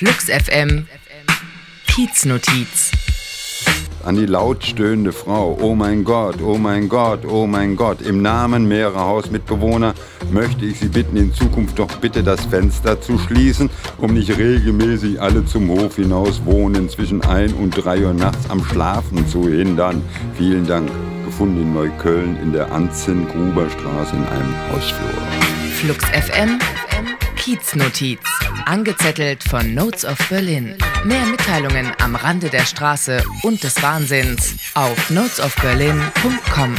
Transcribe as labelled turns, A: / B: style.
A: Flux FM Kieznotiz
B: an die laut stöhnende Frau. Oh mein Gott, oh mein Gott, oh mein Gott. Im Namen mehrerer Hausmitbewohner möchte ich Sie bitten, in Zukunft doch bitte das Fenster zu schließen, um nicht regelmäßig alle zum Hof hinaus wohnen zwischen 1 und 3 Uhr nachts am Schlafen zu hindern. Vielen Dank. Gefunden in Neukölln in der Anzen-Gruber-Straße in einem Hausflur.
A: Flux FM Kieznotiz. Angezettelt von Notes of Berlin. Mehr Mitteilungen am Rande der Straße und des Wahnsinns auf notesofberlin.com.